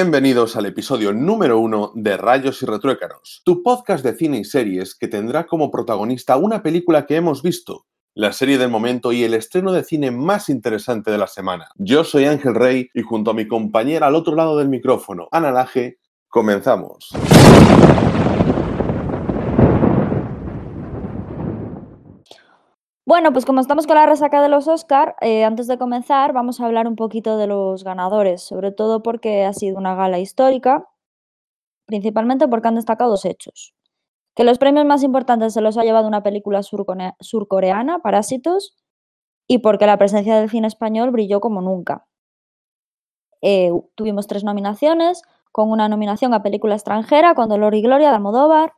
Bienvenidos al episodio número uno de Rayos y Retruécanos, tu podcast de cine y series que tendrá como protagonista una película que hemos visto, la serie del momento y el estreno de cine más interesante de la semana. Yo soy Ángel Rey y junto a mi compañera al otro lado del micrófono, Ana Laje, comenzamos. Bueno, pues como estamos con la resaca de los Oscar, eh, antes de comenzar vamos a hablar un poquito de los ganadores, sobre todo porque ha sido una gala histórica, principalmente porque han destacado dos hechos. Que los premios más importantes se los ha llevado una película surcoreana, Parásitos, y porque la presencia del cine español brilló como nunca. Eh, tuvimos tres nominaciones, con una nominación a película extranjera con Dolor y Gloria de Almodóvar,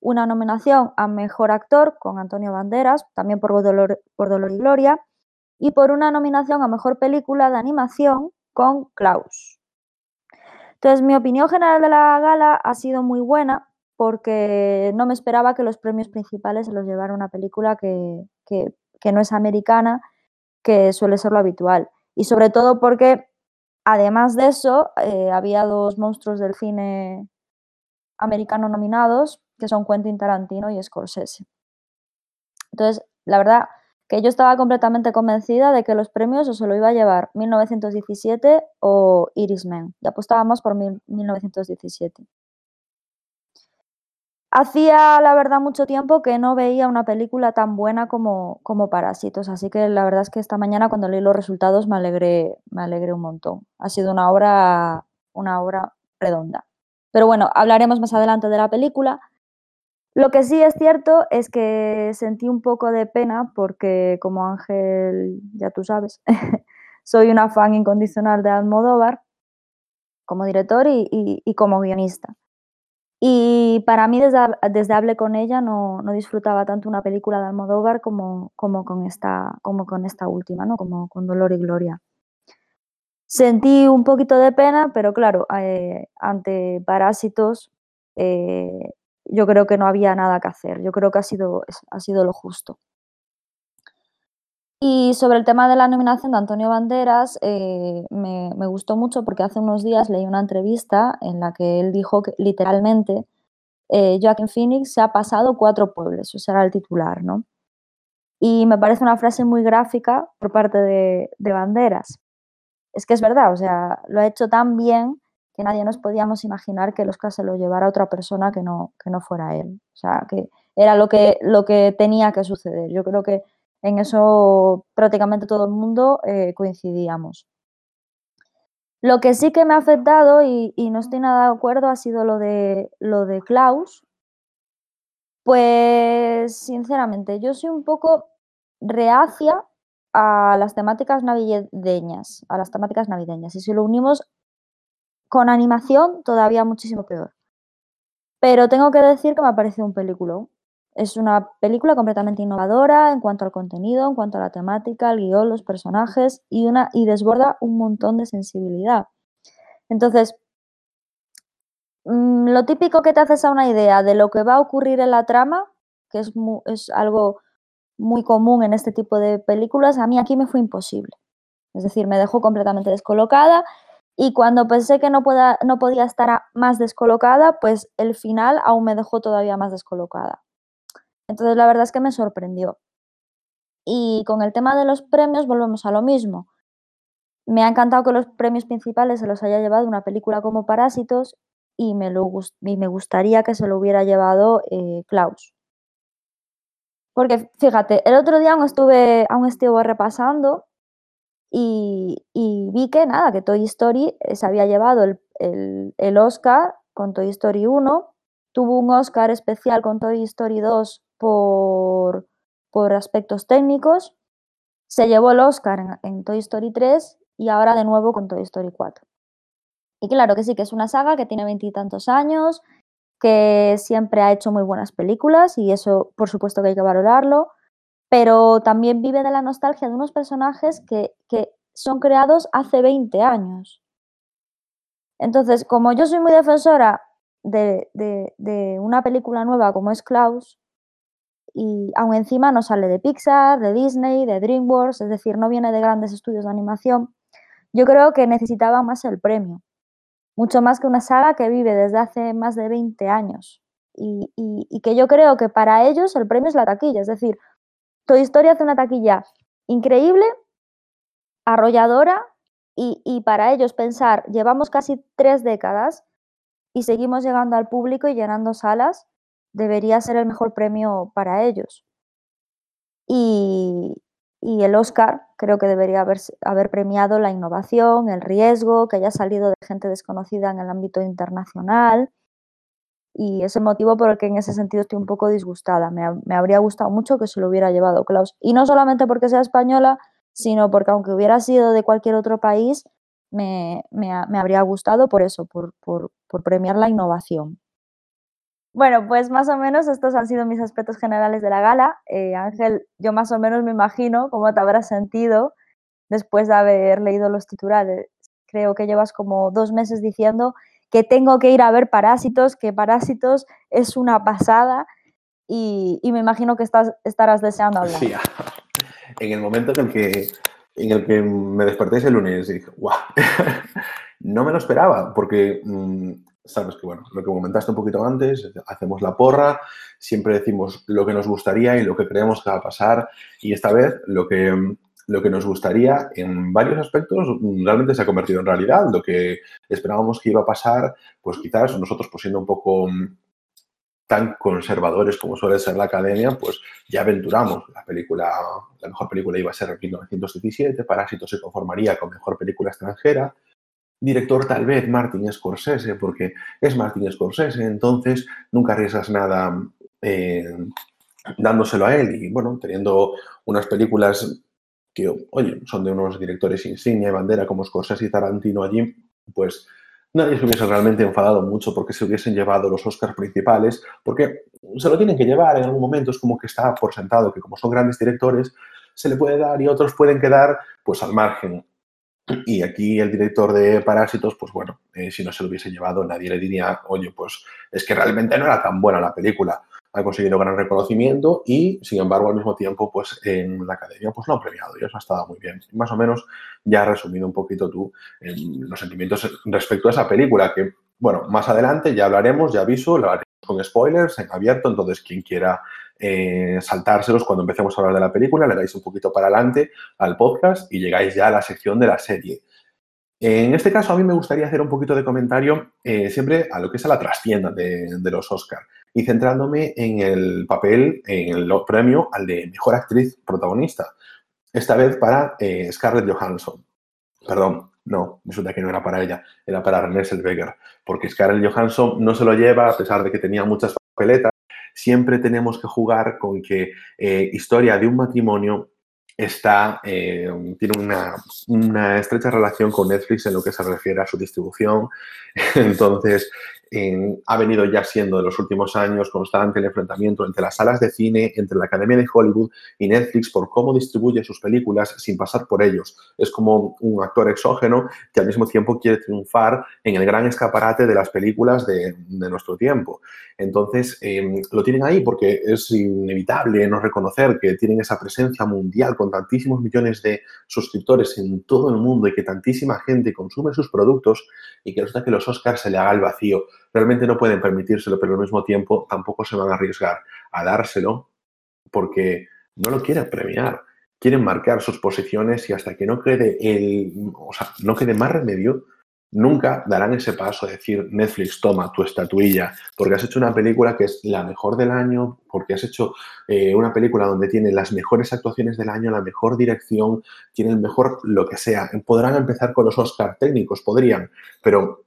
una nominación a Mejor Actor con Antonio Banderas, también por Dolor, por Dolor y Gloria, y por una nominación a Mejor Película de Animación con Klaus. Entonces, mi opinión general de la gala ha sido muy buena porque no me esperaba que los premios principales se los llevara una película que, no es americana, que suele ser lo habitual. Y sobre todo porque, además de eso, eh, había dos monstruos del cine americano nominados, que son Quentin Tarantino y Scorsese. Entonces, la verdad que yo estaba completamente convencida de que los premios o se lo iba a llevar 1917 o Iris Man. Y apostábamos por 1917. Hacía, la verdad, mucho tiempo que no veía una película tan buena como, como Parásitos, así que la verdad es que esta mañana cuando leí los resultados me alegré, me alegré un montón. Ha sido una obra, una obra redonda. Pero bueno, hablaremos más adelante de la película. Lo que sí es cierto es que sentí un poco de pena porque, como Ángel, ya tú sabes, soy una fan incondicional de Almodóvar como director y, como guionista. Y para mí, desde, desde Hable con ella, no, disfrutaba tanto una película de Almodóvar como, con esta última, ¿no? como con Dolor y Gloria. Sentí un poquito de pena, pero claro, eh, ante Parásitos eh, yo creo que no había nada que hacer. Yo creo que ha sido, ha sido lo justo. Y sobre el tema de la nominación de Antonio Banderas, eh, me, gustó mucho porque hace unos días leí una entrevista en la que él dijo que literalmente eh, Joaquín Phoenix se ha pasado cuatro pueblos, o sea, era el titular, ¿no? Y me parece una frase muy gráfica por parte de, de Banderas. Es que es verdad, o sea, lo ha hecho tan bien que nadie nos podíamos imaginar que el Oscar se lo llevara a otra persona que no, que no fuera él. O sea, que era lo que, lo que tenía que suceder. Yo creo que en eso prácticamente todo el mundo eh, coincidíamos. Lo que sí que me ha afectado y, y, no estoy nada de acuerdo ha sido lo de, lo de Klaus. Pues sinceramente, yo soy un poco reacia a las temáticas navideñas, a las temáticas navideñas. Y si lo unimos con animación todavía muchísimo peor. Pero tengo que decir que me ha parecido un película. Es una película completamente innovadora en cuanto al contenido, en cuanto a la temática, el guion, los personajes y, una, y desborda un montón de sensibilidad. Entonces, mm, lo típico que te haces a una idea de lo que va a ocurrir en la trama, que es, es algo muy común en este tipo de películas, a mí aquí me fue imposible. Es decir, me dejó completamente descolocada y cuando pensé que no, podía estar más descolocada, pues el final aún me dejó todavía más descolocada. Entonces la verdad es que me sorprendió. Y con el tema de los premios volvemos a lo mismo. Me ha encantado que los premios principales se los haya llevado una película como Parásitos y me gustaría que se lo hubiera llevado eh, Klaus. Porque fíjate, el otro día aún estuve, aún estuve repasando y, vi que nada, que Toy Story eh, se había llevado el, Oscar con Toy Story 1, tuvo un Oscar especial con Toy Story 2 por, por aspectos técnicos, se llevó el Oscar en, Toy Story 3 y ahora de nuevo con Toy Story 4. Y claro que sí, que es una saga que tiene veintitantos años, que siempre ha hecho muy buenas películas y eso por supuesto que hay que valorarlo, pero también vive de la nostalgia de unos personajes que, son creados hace 20 años. Entonces, como yo soy muy defensora de, una película nueva como es Klaus, y aún encima no sale de Pixar, de Disney, de DreamWorks, es decir, no viene de grandes estudios de animación, yo creo que necesitaba más el premio. mucho más que una saga que vive desde hace más de 20 años. Y, y, que yo creo que para ellos el premio es la taquilla. Es decir, Toy Historia hace una taquilla increíble, arrolladora, y, y para ellos pensar, llevamos casi tres décadas y seguimos llegando al público y llenando salas, debería ser el mejor premio para ellos. Y, y el Oscar creo que debería haber, haber, premiado la innovación, el riesgo, que haya salido de gente desconocida en el ámbito internacional. Y es el motivo por el que en ese sentido estoy un poco disgustada. Me, me habría gustado mucho que se lo hubiera llevado Klaus. Y no solamente porque sea española, sino porque aunque hubiera sido de cualquier otro país, me, me, me habría gustado por eso, por, por, por premiar la innovación. Bueno, pues más o menos estos han sido mis aspectos generales de la gala. Eh, Ángel, yo más o menos me imagino cómo te habrás sentido después de haber leído los titulares. Creo que llevas como dos meses diciendo que tengo que ir a ver Parásitos, que Parásitos es una pasada y, me imagino que estás, estarás deseando hablar. Sí, en el momento en el que, en el que me desperté ese lunes y dije, ¡guau! no me lo esperaba porque... Mmm, sabes que, bueno, lo que comentaste un poquito antes, hacemos la porra, siempre decimos lo que nos gustaría y lo que creemos que va a pasar y esta vez lo que, lo que nos gustaría en varios aspectos realmente se ha convertido en realidad. Lo que esperábamos que iba a pasar, pues quizás nosotros pues siendo un poco tan conservadores como suele ser la academia, pues ya aventuramos. La película, la mejor película iba a ser en 1917, Parásito se conformaría con mejor película extranjera, director tal vez Martin Scorsese, porque es Martin Scorsese, entonces nunca arriesgas nada eh, dándoselo a él y bueno, teniendo unas películas oye, son de unos directores insignia y bandera como Scorsese y Tarantino allí, pues nadie se hubiese realmente enfadado mucho porque se hubiesen llevado los Oscars principales, porque se lo tienen que llevar en algún momento, es como que está por sentado que como son grandes directores, se le puede dar y otros pueden quedar pues al margen. Y aquí el director de Parásitos, pues bueno, eh, si no se lo hubiese llevado, nadie le diría, oye, pues es que realmente no era tan buena la película. Ha conseguido gran reconocimiento y, sin embargo, al mismo tiempo, pues en la academia pues lo han premiado y eso ha estado muy bien. Más o menos ya has resumido un poquito tú eh, los sentimientos respecto a esa película que, bueno, más adelante ya hablaremos, ya aviso, lo haremos con spoilers en abierto, entonces quien quiera eh, saltárselos cuando empecemos a hablar de la película, le dais un poquito para adelante al podcast y llegáis ya a la sección de la serie. En este caso, a mí me gustaría hacer un poquito de comentario eh, siempre a lo que es a la trastienda de, los Oscar y centrándome en el papel, en el premio al de mejor actriz protagonista. Esta vez para eh, Scarlett Johansson. Perdón, no, resulta que no era para ella, era para Renée Zellweger, porque Scarlett Johansson no se lo lleva a pesar de que tenía muchas papeletas siempre tenemos que jugar con que eh, historia de un matrimonio está, eh, tiene una, una, estrecha relación con Netflix en lo que se refiere a su distribución. Entonces, ha venido ya siendo en los últimos años constante el enfrentamiento entre las salas de cine, entre la Academia de Hollywood y Netflix por cómo distribuye sus películas sin pasar por ellos. Es como un actor exógeno que al mismo tiempo quiere triunfar en el gran escaparate de las películas de, nuestro tiempo. Entonces, em, lo tienen ahí porque es inevitable no reconocer que tienen esa presencia mundial con tantísimos millones de suscriptores en todo el mundo y que tantísima gente consume sus productos y que resulta que los Oscars se le haga el vacío realmente no pueden permitírselo, pero al mismo tiempo tampoco se van a arriesgar a dárselo porque no lo quieren premiar. Quieren marcar sus posiciones y hasta que no quede el, o sea, no quede más remedio, nunca darán ese paso de decir Netflix, toma tu estatuilla, porque has hecho una película que es la mejor del año, porque has hecho eh, una película donde tiene las mejores actuaciones del año, la mejor dirección, tiene el mejor lo que sea. Podrán empezar con los Oscar técnicos, podrían, pero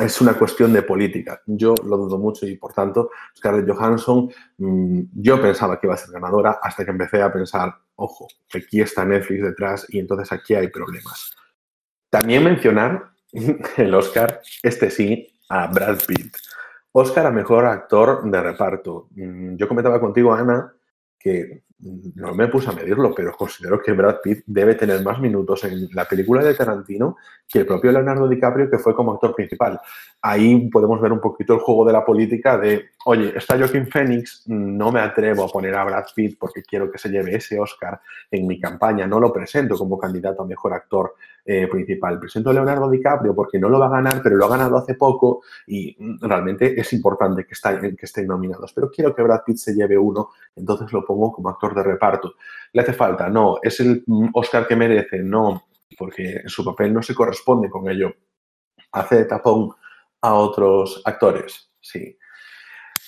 es una cuestión de política. Yo lo dudo mucho y, por tanto, Scarlett Johansson, mm, yo pensaba que iba a ser ganadora hasta que empecé a pensar, ojo, aquí está Netflix detrás y entonces aquí hay problemas. También mencionar el Oscar, este sí, a Brad Pitt. Oscar a Mejor Actor de Reparto. Mm, yo comentaba contigo, Ana, que no me puse a medirlo, pero considero que Brad Pitt debe tener más minutos en la película de Tarantino que el propio Leonardo DiCaprio, que fue como actor principal. Ahí podemos ver un poquito el juego de la política de, oye, está Joaquin Phoenix, no me atrevo a poner a Brad Pitt porque quiero que se lleve ese Oscar en mi campaña, no lo presento como candidato a mejor actor eh, principal. Presento a Leonardo DiCaprio porque no lo va a ganar, pero lo ha ganado hace poco y mm, realmente es importante que, que estén nominados. Pero quiero que Brad Pitt se lleve uno, entonces lo pongo como actor de reparto. ¿Le hace falta? No. ¿Es el mm, Oscar que merece? No, porque su papel no se corresponde con ello. Hace tapón a otros actores, sí.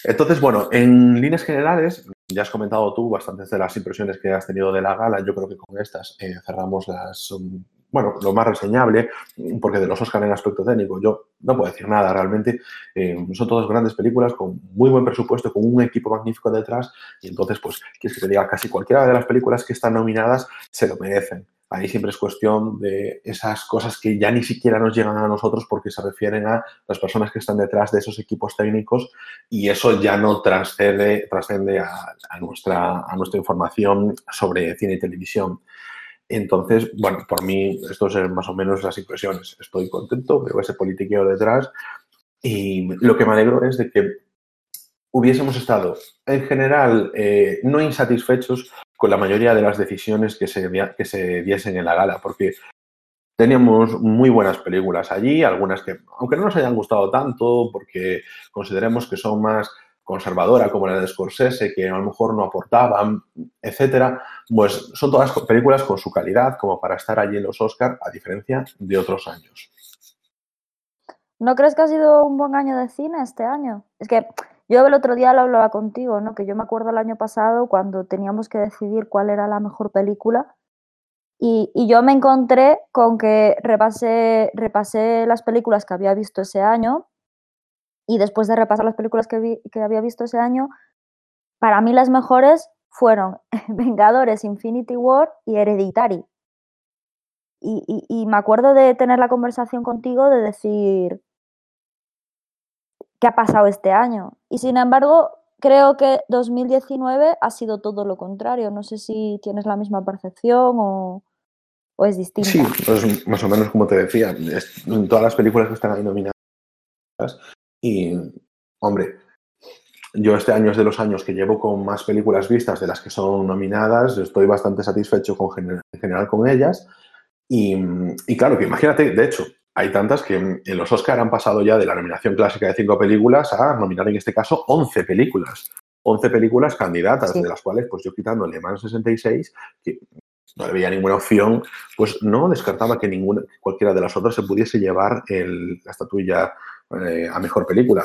Entonces, bueno, en líneas generales, ya has comentado tú bastantes de las impresiones que has tenido de la gala. Yo creo que con estas eh, cerramos las, um, bueno, lo más reseñable, porque de los Oscar en aspecto técnico yo no puedo decir nada realmente. Eh, son todas grandes películas con muy buen presupuesto, con un equipo magnífico detrás y entonces, pues, quieres que te diga, casi cualquiera de las películas que están nominadas se lo merecen. Ahí siempre es cuestión de esas cosas que ya ni siquiera nos llegan a nosotros porque se refieren a las personas que están detrás de esos equipos técnicos y eso ya no trascende, a, nuestra, a nuestra información sobre cine y televisión. Entonces, bueno, por mí, esto son más o menos las impresiones. Estoy contento, veo ese politiqueo detrás y lo que me alegro es de que hubiésemos estado en general eh, no insatisfechos con la mayoría de las decisiones que se, que se diesen en la gala, porque teníamos muy buenas películas allí, algunas que, aunque no nos hayan gustado tanto, porque consideremos que son más conservadora como la de Scorsese, que a lo mejor no aportaban, etcétera, pues son todas películas con su calidad como para estar allí en los Oscar, a diferencia de otros años. ¿No crees que ha sido un buen año de cine este año? Es que yo el otro día lo hablaba contigo, ¿no? Que yo me acuerdo el año pasado cuando teníamos que decidir cuál era la mejor película y, yo me encontré con que repasé las películas que había visto ese año y después de repasar las películas que, había visto ese año, para mí las mejores fueron Vengadores, Infinity War y Hereditary. Y, me acuerdo de tener la conversación contigo de decir, ¿qué ha pasado este año? Y sin embargo, creo que 2019 ha sido todo lo contrario. No sé si tienes la misma percepción o, es distinta. Sí, pues más o menos como te decía, todas las películas que están ahí nominadas. Y, hombre, yo este año es de los años que llevo con más películas vistas de las que son nominadas. Estoy bastante satisfecho con, en general con ellas. Y, y claro, que imagínate, de hecho, hay tantas que en los Oscar han pasado ya de la nominación clásica de cinco películas a nominar en este caso 11 películas. 11 películas candidatas, de las cuales, pues yo quitando Le Mans 66, que no había ninguna opción, pues no descartaba que ninguna, cualquiera de las otras se pudiese llevar la estatuilla eh, a mejor película.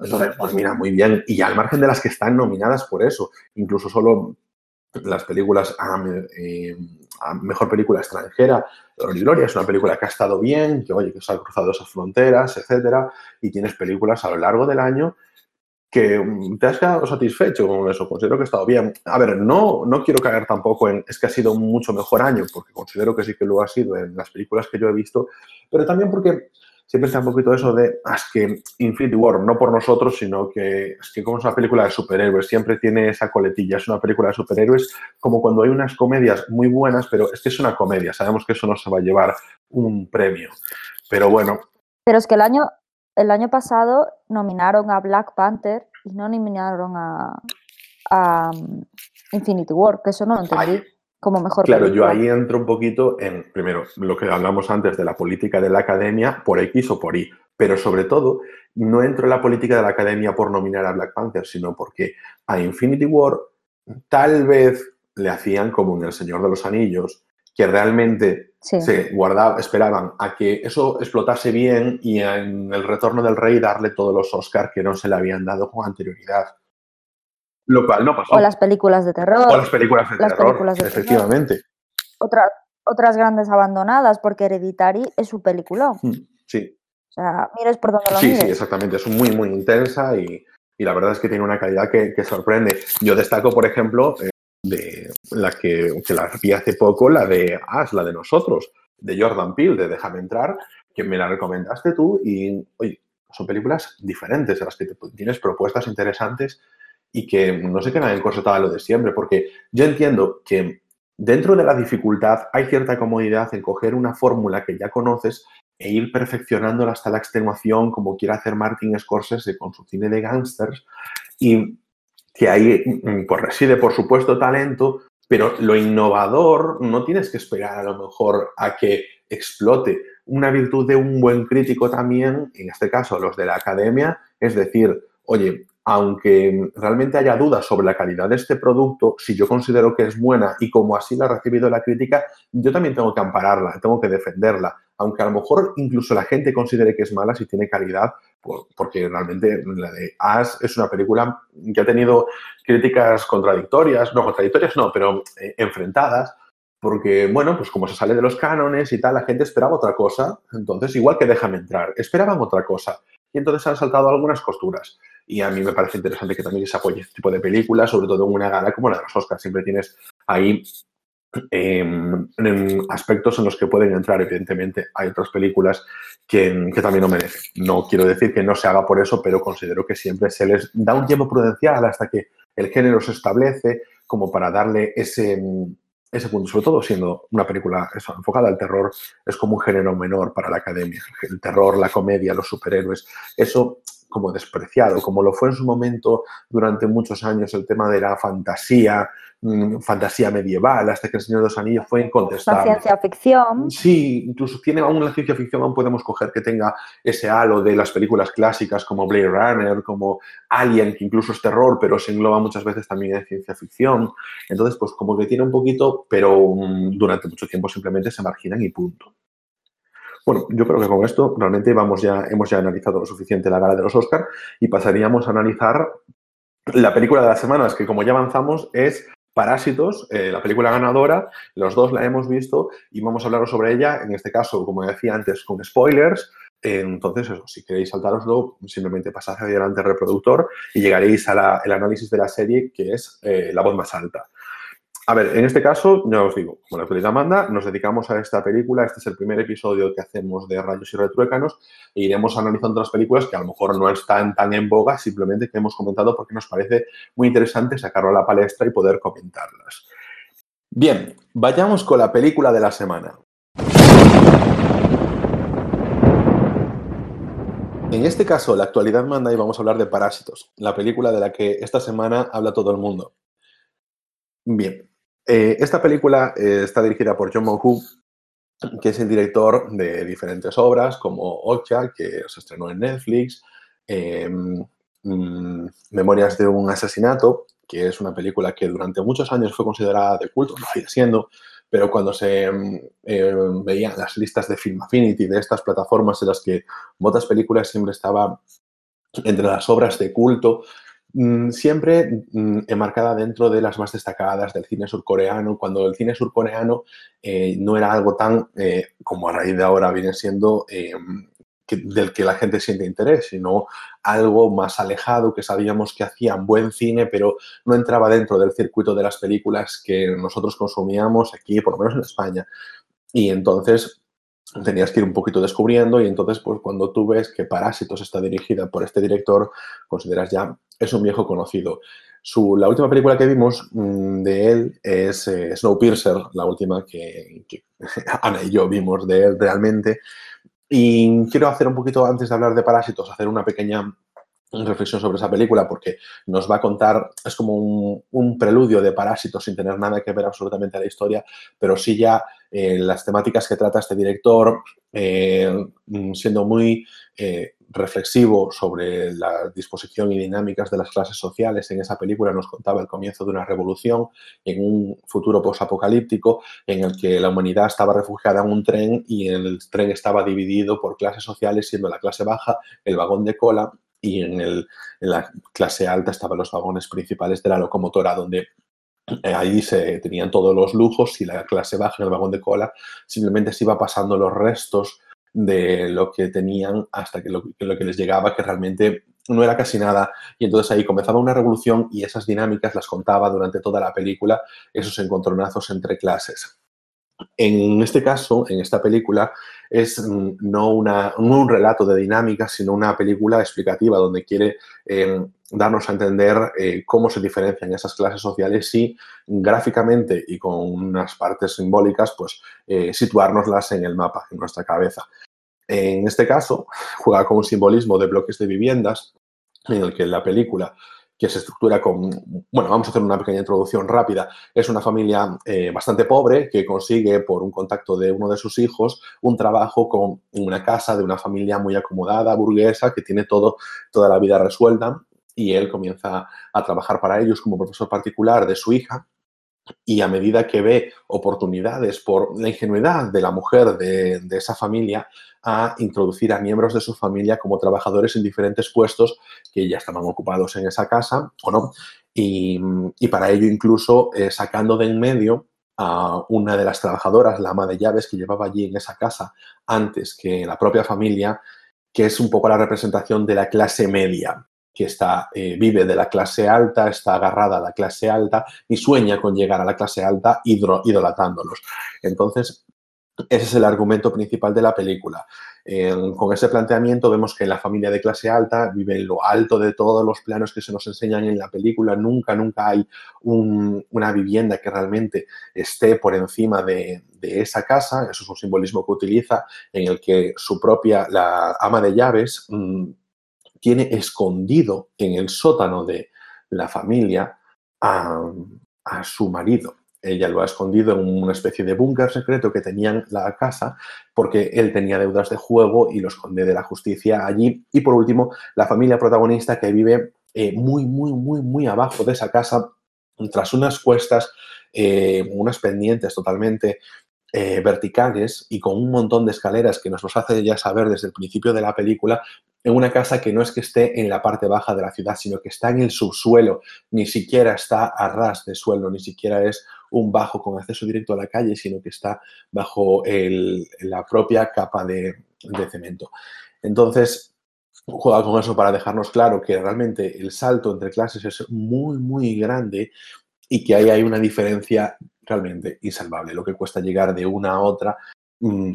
Entonces, pues mira, muy bien. Y al margen de las que están nominadas por eso, incluso solo las películas a, eh, mejor película extranjera, Gloria es una película que ha estado bien, que oye, que se ha cruzado esas fronteras, etcétera, y tienes películas a lo largo del año que te has quedado satisfecho con eso, considero que ha estado bien. A ver, no, no quiero caer tampoco en es que ha sido un mucho mejor año, porque considero que sí que lo ha sido en las películas que yo he visto, pero también porque siempre está un poquito eso de, ah, es que Infinity War, no por nosotros, sino que es que como es una película de superhéroes, siempre tiene esa coletilla, es una película de superhéroes, como cuando hay unas comedias muy buenas, pero es que es una comedia, sabemos que eso no se va a llevar un premio. Pero bueno. Pero es que el año, el año pasado nominaron a Black Panther y no nominaron a, um, Infinity War, que eso no lo entendí como mejor Claro, yo ahí entro un poquito en, primero, lo que hablamos antes de la política de la academia, por X o por Y, pero sobre todo, no entro en la política de la academia por nominar a Black Panther, sino porque a Infinity War tal vez le hacían como en El Señor de los Anillos, que realmente se guardaba, esperaban a que eso explotase bien y en el retorno del rey darle todos los Oscars que no se le habían dado con anterioridad. Lo cual no pasó. O las películas de terror. O las películas de terror, efectivamente. otras grandes abandonadas, porque Hereditary es su película. Mm, sí. O sea, mires por dónde lo Sí, sí, exactamente. Es muy, muy intensa y, la verdad es que tiene una calidad que, sorprende. Yo destaco, por ejemplo, eh, de la que, que, la vi hace poco, la de Ash, la de nosotros, de Jordan Peele, de Déjame entrar, que me la recomendaste tú y, oye, son películas diferentes, a las que tienes propuestas interesantes y que no se quedan encorsetadas lo de siempre, porque yo entiendo que dentro de la dificultad hay cierta comodidad en coger una fórmula que ya conoces e ir perfeccionándola hasta la extenuación, como quiere hacer Martin Scorsese con su cine de gángsters, y que ahí mm, pues, reside, por supuesto, talento, pero lo innovador no tienes que esperar a lo mejor a que explote. Una virtud de un buen crítico también, en este caso los de la academia, es decir, oye, aunque realmente haya dudas sobre la calidad de este producto, si yo considero que es buena y como así la ha recibido la crítica, yo también tengo que ampararla, tengo que defenderla. Aunque a lo mejor incluso la gente considere que es mala si tiene calidad, porque realmente la de As es una película que ha tenido críticas contradictorias, no contradictorias no, pero eh, enfrentadas, porque, bueno, pues como se sale de los cánones y tal, la gente esperaba otra cosa, entonces igual que déjame entrar, esperaban otra cosa. Y entonces han saltado algunas costuras. Y a mí me parece interesante que también se apoye este tipo de películas, sobre todo en una gala como la de los Oscars. Siempre tienes ahí em, aspectos en los que pueden entrar, evidentemente. Hay otras películas que, que, también lo merecen. No quiero decir que no se haga por eso, pero considero que siempre se les da un tiempo prudencial hasta que el género se establece como para darle ese, ese punto, sobre todo siendo una película eso, enfocada al terror, es como un género menor para la academia. El terror, la comedia, los superhéroes, eso como despreciado, como lo fue en su momento durante muchos años el tema de la fantasía, mm, fantasía medieval, hasta que el Señor de los Anillos fue incontestable. La ciencia ficción. Sí, incluso tiene aún la ciencia ficción, aún podemos coger que tenga ese halo de las películas clásicas como Blade Runner, como Alien, que incluso es terror, pero se engloba muchas veces también en ciencia ficción. Entonces, pues como que tiene un poquito, pero mm, durante mucho tiempo simplemente se marginan y punto. Bueno, yo creo que con esto realmente vamos ya, hemos ya analizado lo suficiente la gala de los Oscars y pasaríamos a analizar la película de las semanas, que como ya avanzamos es Parásitos, eh, la película ganadora, los dos la hemos visto y vamos a hablar sobre ella, en este caso, como decía antes, con spoilers. entonces, eso, si queréis saltaroslo, simplemente pasad adelante al reproductor y llegaréis al análisis de la serie, que es eh, La voz más alta. A ver, en este caso, ya os digo, como la actualidad manda, nos dedicamos a esta película. Este es el primer episodio que hacemos de Rayos y Retruécanos e iremos analizando otras películas que a lo mejor no están tan en boga, simplemente que hemos comentado porque nos parece muy interesante sacarlo a la palestra y poder comentarlas. Bien, vayamos con la película de la semana. En este caso, la actualidad manda y vamos a hablar de Parásitos, la película de la que esta semana habla todo el mundo. Bien, eh, esta película eh, está dirigida por John Moo que es el director de diferentes obras como Ocha, que se estrenó en Netflix, em, mm, Memorias de un asesinato, que es una película que durante muchos años fue considerada de culto, lo sigue siendo, pero cuando se em, veían las listas de Film Affinity, de estas plataformas en las que otras películas siempre estaba entre las obras de culto, siempre mm, enmarcada dentro de las más destacadas del cine surcoreano, cuando el cine surcoreano eh, no era algo tan, eh, como a raíz de ahora viene siendo, eh, del que la gente siente interés, sino algo más alejado, que sabíamos que hacían buen cine, pero no entraba dentro del circuito de las películas que nosotros consumíamos aquí, por lo menos en España. Y entonces tenías que ir un poquito descubriendo y entonces pues cuando tú ves que Parásitos está dirigida por este director, consideras ya es un viejo conocido. Su, la última película que vimos mm, de él es eh, Snowpiercer, la última que, que, Ana y yo vimos de él realmente. Y quiero hacer un poquito, antes de hablar de Parásitos, hacer una pequeña reflexión sobre esa película porque nos va a contar, es como un, preludio de Parásitos sin tener nada que ver absolutamente a la historia, pero sí ya eh, las temáticas que trata este director, eh, mm, siendo muy eh, reflexivo sobre la disposición y dinámicas de las clases sociales. En esa película nos contaba el comienzo de una revolución en un futuro posapocalíptico en el que la humanidad estaba refugiada en un tren y el tren estaba dividido por clases sociales, siendo la clase baja el vagón de cola y en, el, en la clase alta estaban los vagones principales de la locomotora, donde eh, ahí se tenían todos los lujos y la clase baja en el vagón de cola simplemente se iba pasando los restos de lo que tenían hasta que lo, que les llegaba, que realmente no era casi nada. Y entonces ahí comenzaba una revolución y esas dinámicas las contaba durante toda la película, esos encontronazos entre clases. En este caso, en esta película, es mm, no, una, un relato de dinámicas, sino una película explicativa donde quiere em, darnos a entender eh, cómo se diferencian esas clases sociales y gráficamente y con unas partes simbólicas, pues eh, situárnoslas en el mapa, en nuestra cabeza. En este caso, juega con un simbolismo de bloques de viviendas en el que la película que se estructura con, bueno, vamos a hacer una pequeña introducción rápida. Es una familia eh, bastante pobre que consigue, por un contacto de uno de sus hijos, un trabajo con una casa de una familia muy acomodada, burguesa, que tiene todo, toda la vida resuelta y él comienza a trabajar para ellos como profesor particular de su hija y a medida que ve oportunidades por la ingenuidad de la mujer de, esa familia a introducir a miembros de su familia como trabajadores en diferentes puestos que ya estaban ocupados en esa casa o no. Y, para ello incluso eh, sacando de en medio a una de las trabajadoras, la ama de llaves que llevaba allí en esa casa antes que la propia familia, que es un poco la representación de la clase media que está, eh, vive de la clase alta, está agarrada a la clase alta y sueña con llegar a la clase alta idolatándolos. Entonces, ese es el argumento principal de la película. con ese planteamiento vemos que la familia de clase alta vive en lo alto de todos los planos que se nos enseñan en la película. Nunca, nunca hay una vivienda que realmente esté por encima de, esa casa. Eso es un simbolismo que utiliza en el que su propia, la ama de llaves, mm, tiene escondido en el sótano de la familia a, su marido. Ella lo ha escondido en una especie de búnker secreto que tenían la casa porque él tenía deudas de juego y lo esconde de la justicia allí. Y por último, la familia protagonista que vive eh, muy, muy, muy, muy abajo de esa casa, tras unas cuestas, eh, unas pendientes totalmente eh, verticales y con un montón de escaleras que nos los hace ya saber desde el principio de la película, en una casa que no es que esté en la parte baja de la ciudad, sino que está en el subsuelo, ni siquiera está a ras de suelo, ni siquiera es un bajo con acceso directo a la calle, sino que está bajo la propia capa de, de cemento. Entonces, juega con eso para dejarnos claro que realmente el salto entre clases es muy, muy grande y que ahí hay una diferencia realmente insalvable. Lo que cuesta llegar de una a otra,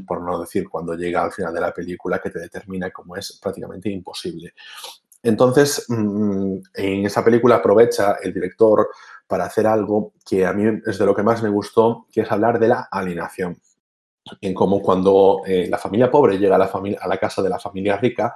por no decir cuando llega al final de la película, que te determina como es prácticamente imposible. Entonces, mm, en esa película aprovecha el director para hacer algo que a mí es de lo que más me gustó, que es hablar de la alienación. En cómo cuando eh, la familia pobre llega a la, familia, a la casa de la familia rica,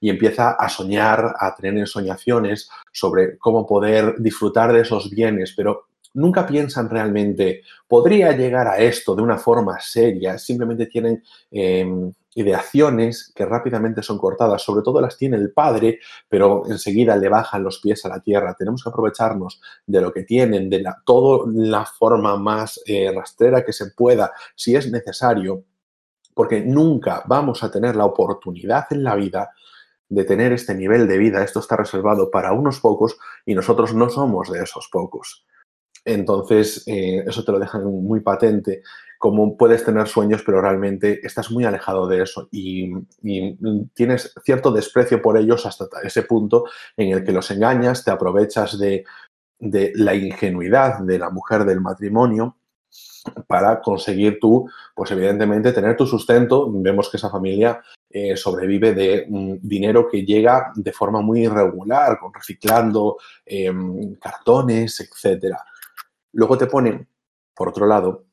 y empieza a soñar, a tener ensoñaciones sobre cómo poder disfrutar de esos bienes, pero nunca piensan realmente, podría llegar a esto de una forma seria, simplemente tienen em, ideaciones que rápidamente son cortadas, sobre todo las tiene el padre, pero enseguida le bajan los pies a la tierra. Tenemos que aprovecharnos de lo que tienen, de la, toda la forma más eh, rastrera que se pueda, si es necesario, porque nunca vamos a tener la oportunidad en la vida de tener este nivel de vida. Esto está reservado para unos pocos y nosotros no somos de esos pocos. Entonces, eh, eso te lo dejan muy patente, como puedes tener sueños, pero realmente estás muy alejado de eso y, tienes cierto desprecio por ellos hasta ese punto en el que los engañas, te aprovechas de, la ingenuidad de la mujer del matrimonio para conseguir tú, pues evidentemente, tener tu sustento. Vemos que esa familia eh, sobrevive de dinero que llega de forma muy irregular, con reciclando em, cartones, etcétera. Luego te ponen, por otro lado,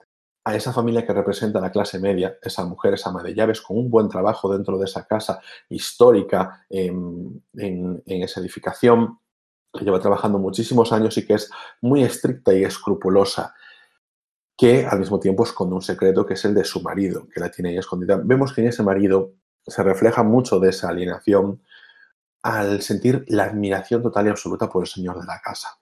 a esa familia que representa la clase media, esa mujer, esa ama de llaves, con un buen trabajo dentro de esa casa histórica en, esa edificación, que lleva trabajando muchísimos años y que es muy estricta y escrupulosa, que al mismo tiempo esconde un secreto que es el de su marido, que la tiene ahí escondida. Vemos que en ese marido se refleja mucho de esa alienación al sentir la admiración total y absoluta por el señor de la casa.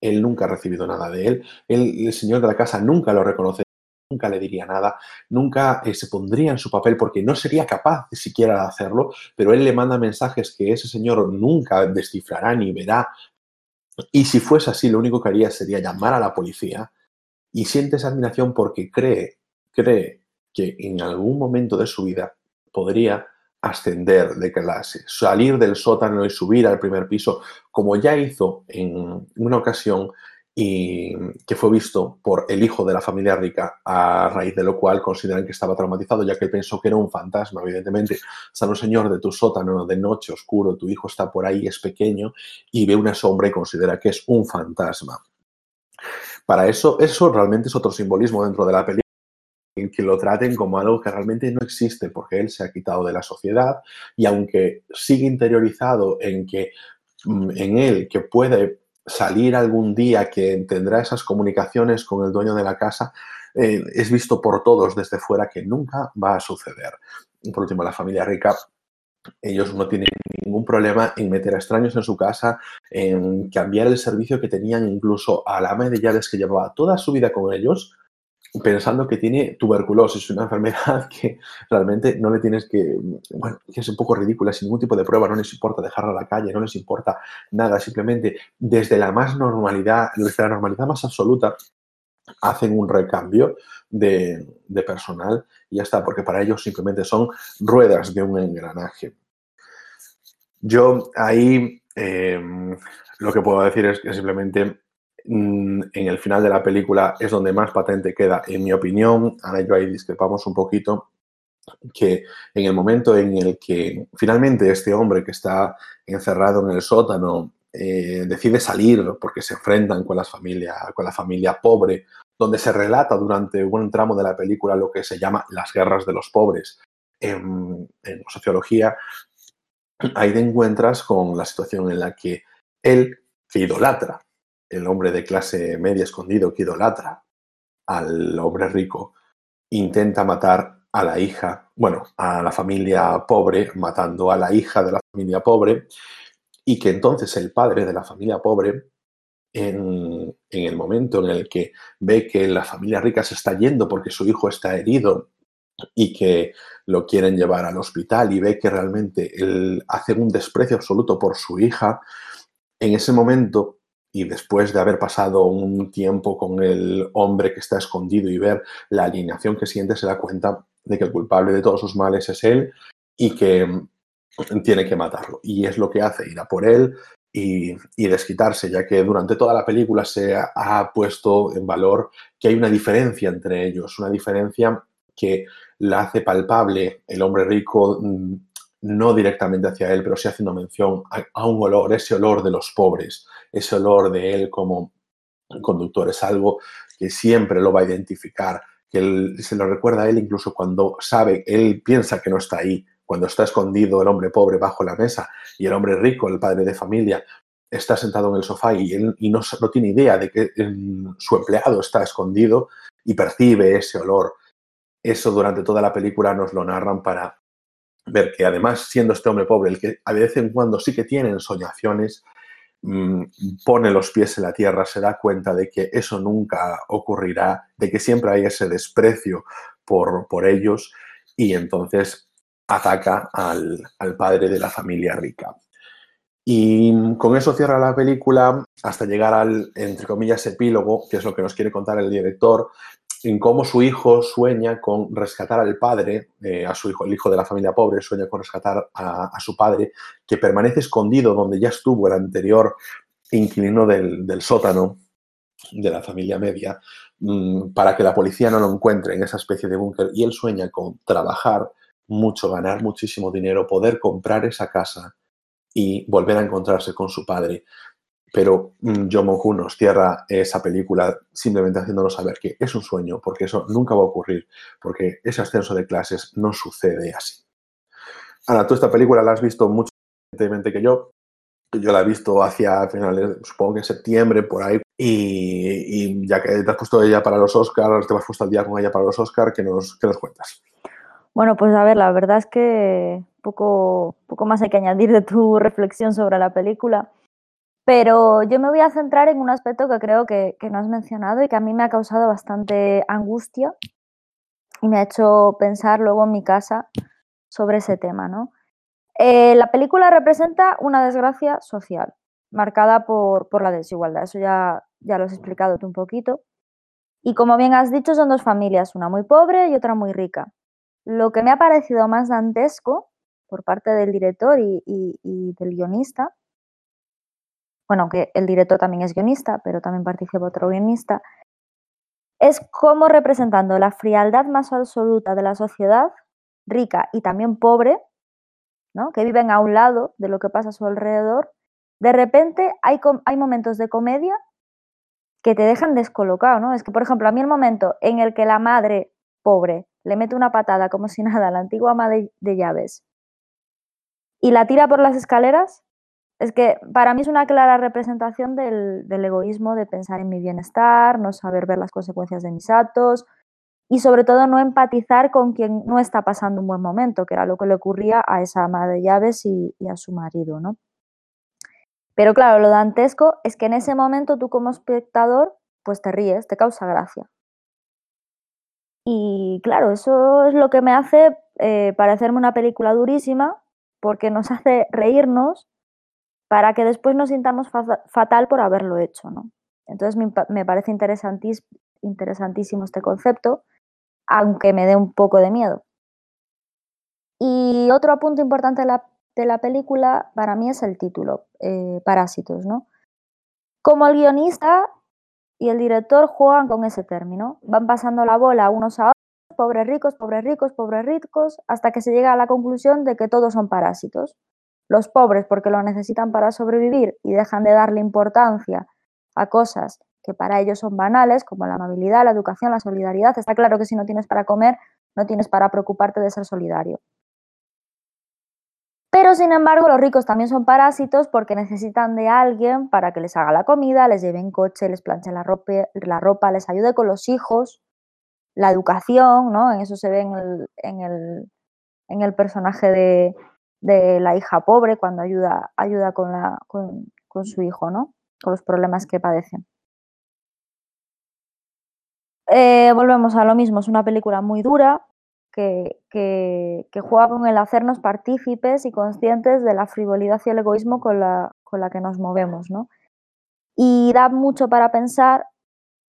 Él nunca ha recibido nada de él. el señor de la casa nunca lo reconoce, nunca le diría nada, nunca eh, se pondría en su papel porque no sería capaz de siquiera de hacerlo, pero él le manda mensajes que ese señor nunca descifrará ni verá. Y si fuese así, lo único que haría sería llamar a la policía y siente esa admiración porque cree, cree que en algún momento de su vida podría ascender de clase, salir del sótano y subir al primer piso, como ya hizo en una ocasión y que fue visto por el hijo de la familia rica, a raíz de lo cual consideran que estaba traumatizado, ya que él pensó que era un fantasma, evidentemente. San un señor de tu sótano de noche oscuro, tu hijo está por ahí, es pequeño, y ve una sombra y considera que es un fantasma. Para eso, eso realmente es otro simbolismo dentro de la película que lo traten como algo que realmente no existe porque él se ha quitado de la sociedad y aunque sigue interiorizado en que mm, en él que puede salir algún día, que tendrá esas comunicaciones con el dueño de la casa, eh, es visto por todos desde fuera que nunca va a suceder. Por último, la familia rica ellos no tienen ningún problema en meter a extraños en su casa, en cambiar el servicio que tenían incluso a la ama de llaves que llevaba toda su vida con ellos, pensando que tiene tuberculosis, una enfermedad que realmente no le tienes que, bueno, es un poco ridícula, sin ningún tipo de prueba, no les importa dejarla a la calle, no les importa nada, simplemente desde la más normalidad, desde la normalidad más absoluta, hacen un recambio de, personal y ya está, porque para ellos simplemente son ruedas de un engranaje. Yo ahí em, lo que puedo decir es que simplemente en el final de la película es donde más patente queda, en mi opinión, ahora yo ahí discrepamos un poquito, que en el momento en el que finalmente este hombre que está encerrado en el sótano eh, decide salir porque se enfrentan con, familia, con la familia pobre, donde se relata durante un tramo de la película lo que se llama las guerras de los pobres. En, sociología, ahí te encuentras con la situación en la que él, que idolatra, el hombre de clase media escondido que idolatra al hombre rico, intenta matar a la hija, bueno, a la familia pobre, matando a la hija de la familia pobre, y que entonces el padre de la familia pobre, en, el momento en el que ve que la familia rica se está yendo porque su hijo está herido y que lo quieren llevar al hospital y ve que realmente él hace un desprecio absoluto por su hija, en ese momento y después de haber pasado un tiempo con el hombre que está escondido y ver la alineación que siente, se da cuenta de que el culpable de todos sus males es él y que tiene que matarlo. Y es lo que hace, ir a por él y, desquitarse, ya que durante toda la película se ha, puesto en valor que hay una diferencia entre ellos, una diferencia que la hace palpable el hombre rico mm, no directamente hacia él, pero sí haciendo mención a, un olor, ese olor de los pobres, ese olor de él como conductor, es algo que siempre lo va a identificar, que se lo recuerda a él incluso cuando sabe, él piensa que no está ahí, cuando está escondido el hombre pobre bajo la mesa y el hombre rico, el padre de familia, está sentado en el sofá y, él, no, tiene idea de que su empleado está escondido y percibe ese olor. Eso durante toda la película nos lo narran para ver que además siendo este hombre pobre, el que a vez en cuando sí que tiene ensoñaciones, pone los pies en la tierra, se da cuenta de que eso nunca ocurrirá, de que siempre hay ese desprecio por, por ellos y entonces ataca al, padre de la familia rica. Y con eso cierra la película hasta llegar al, entre comillas, epílogo, que es lo que nos quiere contar el director, en cómo su hijo sueña con rescatar al padre, eh, a su hijo, el hijo de la familia pobre, sueña con rescatar a, su padre, que permanece escondido donde ya estuvo el anterior inquilino del, sótano de la familia media, mm, para que la policía no lo encuentre en esa especie de búnker. Y él sueña con trabajar mucho, ganar muchísimo dinero, poder comprar esa casa y volver a encontrarse con su padre. Pero mm, nos cierra esa película simplemente haciéndonos saber que es un sueño, porque eso nunca va a ocurrir, porque ese ascenso de clases no sucede así. Ahora, tú esta película la has visto mucho más que yo. Yo la he visto hacia finales, supongo que en septiembre, por ahí. Y, ya que te has puesto ella para los Oscars, te has puesto al día con ella para los Oscars, ¿qué nos, qué nos cuentas? Bueno, pues a ver, la verdad es que poco, poco más hay que añadir de tu reflexión sobre la película. Pero yo me voy a centrar en un aspecto que creo que, no has mencionado y que a mí me ha causado bastante angustia y me ha hecho pensar luego en mi casa sobre ese tema, ¿no? Eh, la película representa una desgracia social, marcada por, por, la desigualdad. Eso ya, ya lo has explicado tú un poquito. Y como bien has dicho, son dos familias, una muy pobre y otra muy rica. Lo que me ha parecido más dantesco por parte del director y, del guionista, bueno, aunque el director también es guionista, pero también participa otro guionista, es cómo representando la frialdad más absoluta de la sociedad, rica y también pobre, ¿no? que viven a un lado de lo que pasa a su alrededor, de repente hay, hay momentos de comedia que te dejan descolocado, ¿no? Es que, por ejemplo, a mí el momento en el que la madre pobre le mete una patada como si nada a la antigua ama de, llaves y la tira por las escaleras, es que para mí es una clara representación del, del, egoísmo de pensar en mi bienestar, no saber ver las consecuencias de mis actos y sobre todo no empatizar con quien no está pasando un buen momento, que era lo que le ocurría a esa ama de llaves y, a su marido, ¿no? Pero claro, lo dantesco es que en ese momento tú como espectador pues te ríes, te causa gracia. Y claro, eso es lo que me hace eh, parecerme una película durísima, porque nos hace reírnos para que después nos sintamos fa fatal por haberlo hecho. ¿no? Entonces me, me parece interesantís interesantísimo este concepto, aunque me dé un poco de miedo. Y otro punto importante de la, de la película para mí es el título, eh, Parásitos. ¿no? Como el guionista, y el director juegan con ese término. Van pasando la bola unos a otros, pobres ricos, pobres ricos, pobres ricos, hasta que se llega a la conclusión de que todos son parásitos. Los pobres porque lo necesitan para sobrevivir y dejan de darle importancia a cosas que para ellos son banales, como la amabilidad, la educación, la solidaridad. Está claro que si no tienes para comer, no tienes para preocuparte de ser solidario. Pero sin embargo, los ricos también son parásitos porque necesitan de alguien para que les haga la comida, les lleve en coche, les planche la ropa, les ayude con los hijos, la educación, ¿no? En eso se ve en el, en el personaje de, de, la hija pobre cuando ayuda, ayuda con, la, con, su hijo, ¿no? Con los problemas que padecen. Eh, volvemos a lo mismo, es una película muy dura, que, que, que, juega con el hacernos partícipes y conscientes de la frivolidad y el egoísmo con la, con la que nos movemos, ¿no? Y da mucho para pensar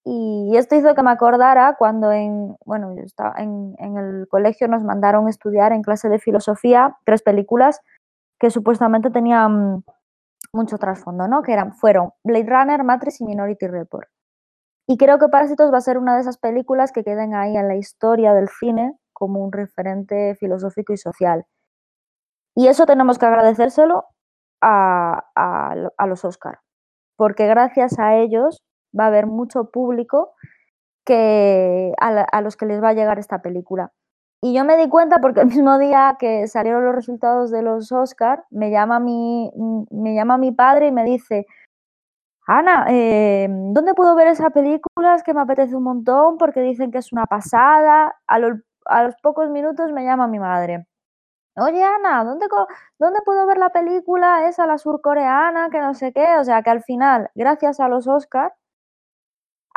y esto hizo que me acordara cuando en, bueno, yo estaba en, el colegio nos mandaron estudiar en clase de filosofía tres películas que supuestamente tenían mucho trasfondo, ¿no? Que eran, fueron Blade Runner, Matrix y Minority Report. Y creo que Parásitos va a ser una de esas películas que queden ahí en la historia del cine como un referente filosófico y social. Y eso tenemos que agradecérselo a, a, a los Oscar, porque gracias a ellos va a haber mucho público que, a, los que les va a llegar esta película. Y yo me di cuenta porque el mismo día que salieron los resultados de los Oscar, me llama mi, me llama mi padre y me dice, Ana, eh, ¿dónde puedo ver esa película? Es que me apetece un montón porque dicen que es una pasada. A a los pocos minutos me llama mi madre. Oye, Ana, ¿dónde, ¿dónde puedo ver la película esa, la surcoreana, que no sé qué? O sea, que al final, gracias a los Oscars,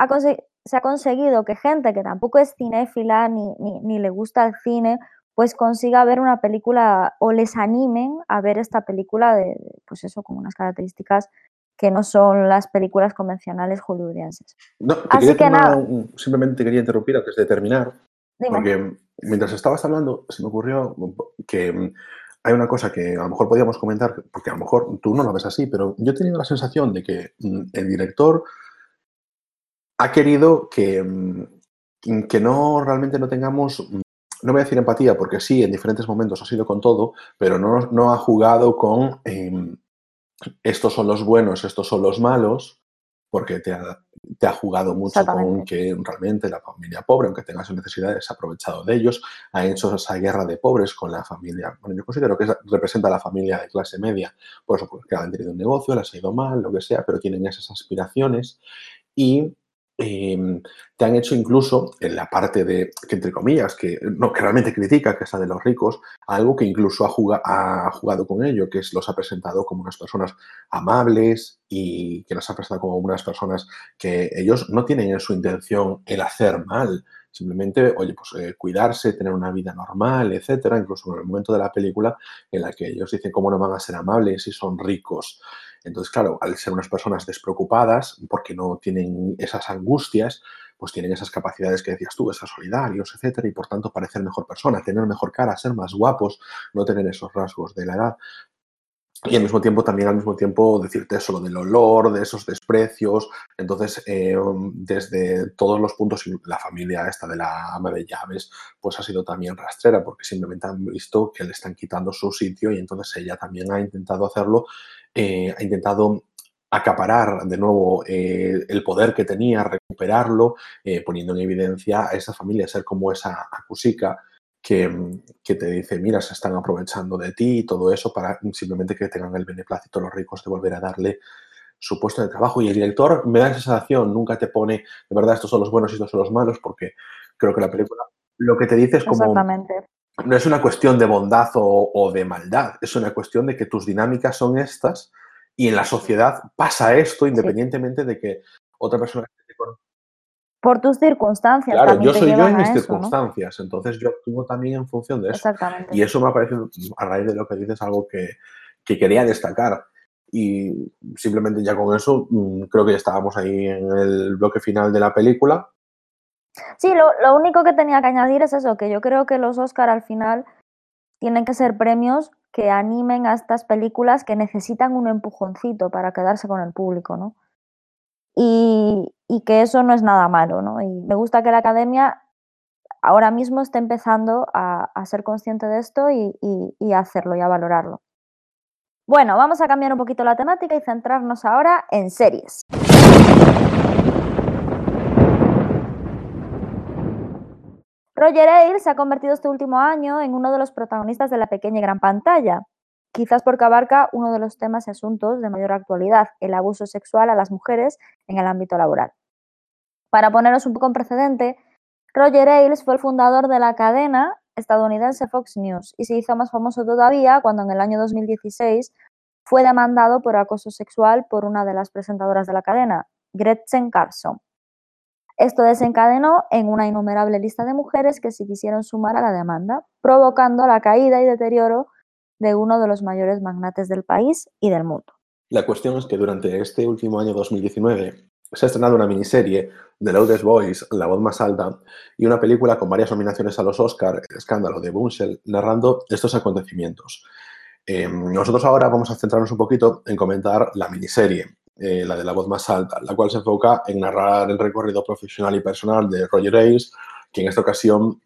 ha se ha conseguido que gente que tampoco es cinéfila ni, ni, ni, le gusta el cine, pues consiga ver una película o les animen a ver esta película de, pues eso, con unas características que no son las películas convencionales hollywoodienses. No, Así que nada. Simplemente quería interrumpir antes de terminar. Dime. Porque mientras estabas hablando, se me ocurrió que hay una cosa que a lo mejor podíamos comentar, porque a lo mejor tú no lo ves así, pero yo he tenido la sensación de que mm, el director ha querido que, mm, que no realmente no tengamos, mm, no voy a decir empatía, porque sí, en diferentes momentos ha sido con todo, pero no, no ha jugado con eh, estos son los buenos, estos son los malos, porque te ha, te ha jugado mucho con que realmente la familia pobre, aunque tenga sus necesidades, ha aprovechado de ellos, ha hecho esa guerra de pobres con la familia. Bueno, yo considero que representa a la familia de clase media, por eso porque han tenido un negocio, les ha ido mal, lo que sea, pero tienen esas aspiraciones y eh, te han hecho incluso en la parte de, que entre comillas, que, no, que realmente critica, que es la de los ricos, algo que incluso ha, jugado, ha jugado con ello, que es, los ha presentado como unas personas amables y que los ha presentado como unas personas que ellos no tienen en su intención el hacer mal, simplemente, oye, pues eh, cuidarse, tener una vida normal, etcétera, incluso en el momento de la película en la que ellos dicen cómo no van a ser amables si son ricos. Entonces, claro, al ser unas personas despreocupadas, porque no tienen esas angustias, pues tienen esas capacidades que decías tú, esas solidarios, etcétera, y por tanto parecer mejor persona, tener mejor cara, ser más guapos, no tener esos rasgos de la edad. Y al mismo tiempo, también al mismo tiempo, decirte eso, del olor, de esos desprecios. Entonces, eh, desde todos los puntos, la familia esta de la ama de llaves, pues ha sido también rastrera, porque simplemente han visto que le están quitando su sitio y entonces ella también ha intentado hacerlo eh, ha intentado acaparar de nuevo eh, el poder que tenía, recuperarlo, eh, poniendo en evidencia a esa familia, ser como esa acusica que, que, te dice, mira, se están aprovechando de ti y todo eso para simplemente que tengan el beneplácito los ricos de volver a darle su puesto de trabajo. Y el director me da esa sensación, nunca te pone, de verdad, estos son los buenos y estos son los malos, porque creo que la película lo que te dice es como... Exactamente. No es una cuestión de bondad o, o de maldad, es una cuestión de que tus dinámicas son estas y en la sociedad pasa esto independientemente de que otra persona por tus circunstancias. Claro, yo soy yo en mis eso, circunstancias, ¿no? entonces yo actúo también en función de eso. Exactamente. Y eso me ha parecido, a raíz de lo que dices, algo que, que quería destacar. Y simplemente ya con eso mm, creo que ya estábamos ahí en el bloque final de la película. Sí, lo, lo único que tenía que añadir es eso, que yo creo que los Oscar al final tienen que ser premios que animen a estas películas que necesitan un empujoncito para quedarse con el público, ¿no? Y, y, que eso no es nada malo, ¿no? Y me gusta que la academia ahora mismo esté empezando a, a ser consciente de esto y, y, y, a hacerlo y a valorarlo. Bueno, vamos a cambiar un poquito la temática y centrarnos ahora en series. Roger Ailes se ha convertido este último año en uno de los protagonistas de la pequeña y gran pantalla, quizás porque abarca uno de los temas y asuntos de mayor actualidad, el abuso sexual a las mujeres en el ámbito laboral. Para poneros un poco en precedente, Roger Ailes fue el fundador de la cadena estadounidense Fox News y se hizo más famoso todavía cuando en el año 2016 fue demandado por acoso sexual por una de las presentadoras de la cadena, Gretchen Carlson. Esto desencadenó en una innumerable lista de mujeres que se quisieron sumar a la demanda, provocando la caída y deterioro de uno de los mayores magnates del país y del mundo. La cuestión es que durante este último año 2019 se ha estrenado una miniserie de Loudest Voice, La voz más alta, y una película con varias nominaciones a los Oscar, escándalo de Bunchel, narrando estos acontecimientos. Eh, nosotros ahora vamos a centrarnos un poquito en comentar la miniserie, eh, la de La voz más alta, la cual se enfoca en narrar el recorrido profesional y personal de Roger Ailes, que en esta ocasión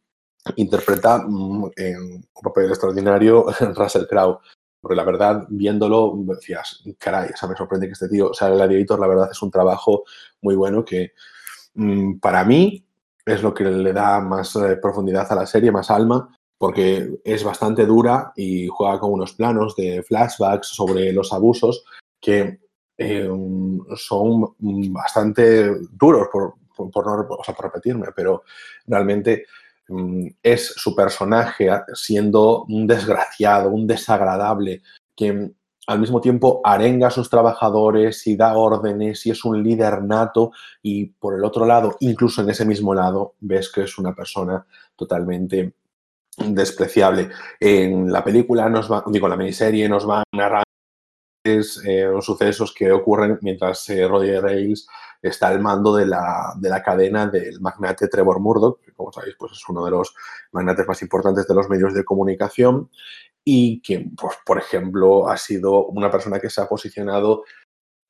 interpreta mm, en un papel extraordinario Russell Crowe. Porque la verdad, viéndolo, decías, caray, o sea, me sorprende que este tío, o sea, el Gladiator, la verdad, es un trabajo muy bueno que mmm, para mí es lo que le da más eh, profundidad a la serie, más alma, porque es bastante dura y juega con unos planos de flashbacks sobre los abusos que eh, son bastante duros, por, por, no o sea, por repetirme, pero realmente mm, es su personaje siendo un desgraciado, un desagradable, que al mismo tiempo arenga a sus trabajadores y da órdenes y es un líder nato y por el otro lado, incluso en ese mismo lado, ves que es una persona totalmente despreciable. En la película nos va, digo, la miniserie nos va a narrar eh, los sucesos que ocurren mientras eh, Roger Ailes está al mando de la, de la, cadena del magnate Trevor Murdoch, que como sabéis pues es uno de los magnates más importantes de los medios de comunicación y que, pues, por ejemplo, ha sido una persona que se ha posicionado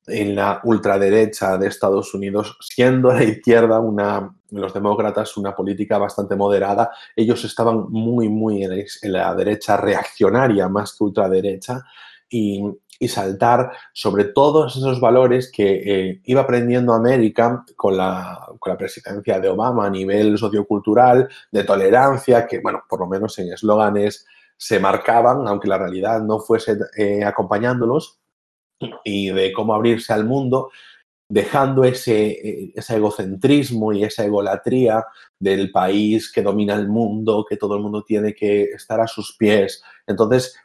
en la ultraderecha de Estados Unidos, siendo la izquierda una, los demócratas una política bastante moderada, ellos estaban muy, muy en la derecha reaccionaria más que ultraderecha y, y saltar sobre todos esos valores que eh, iba aprendiendo América con la, con la, presidencia de Obama a nivel sociocultural, de tolerancia, que, bueno, por lo menos en eslóganes se marcaban, aunque la realidad no fuese eh, acompañándolos, y de cómo abrirse al mundo, dejando ese, eh, ese, egocentrismo y esa egolatría del país que domina el mundo, que todo el mundo tiene que estar a sus pies. Entonces,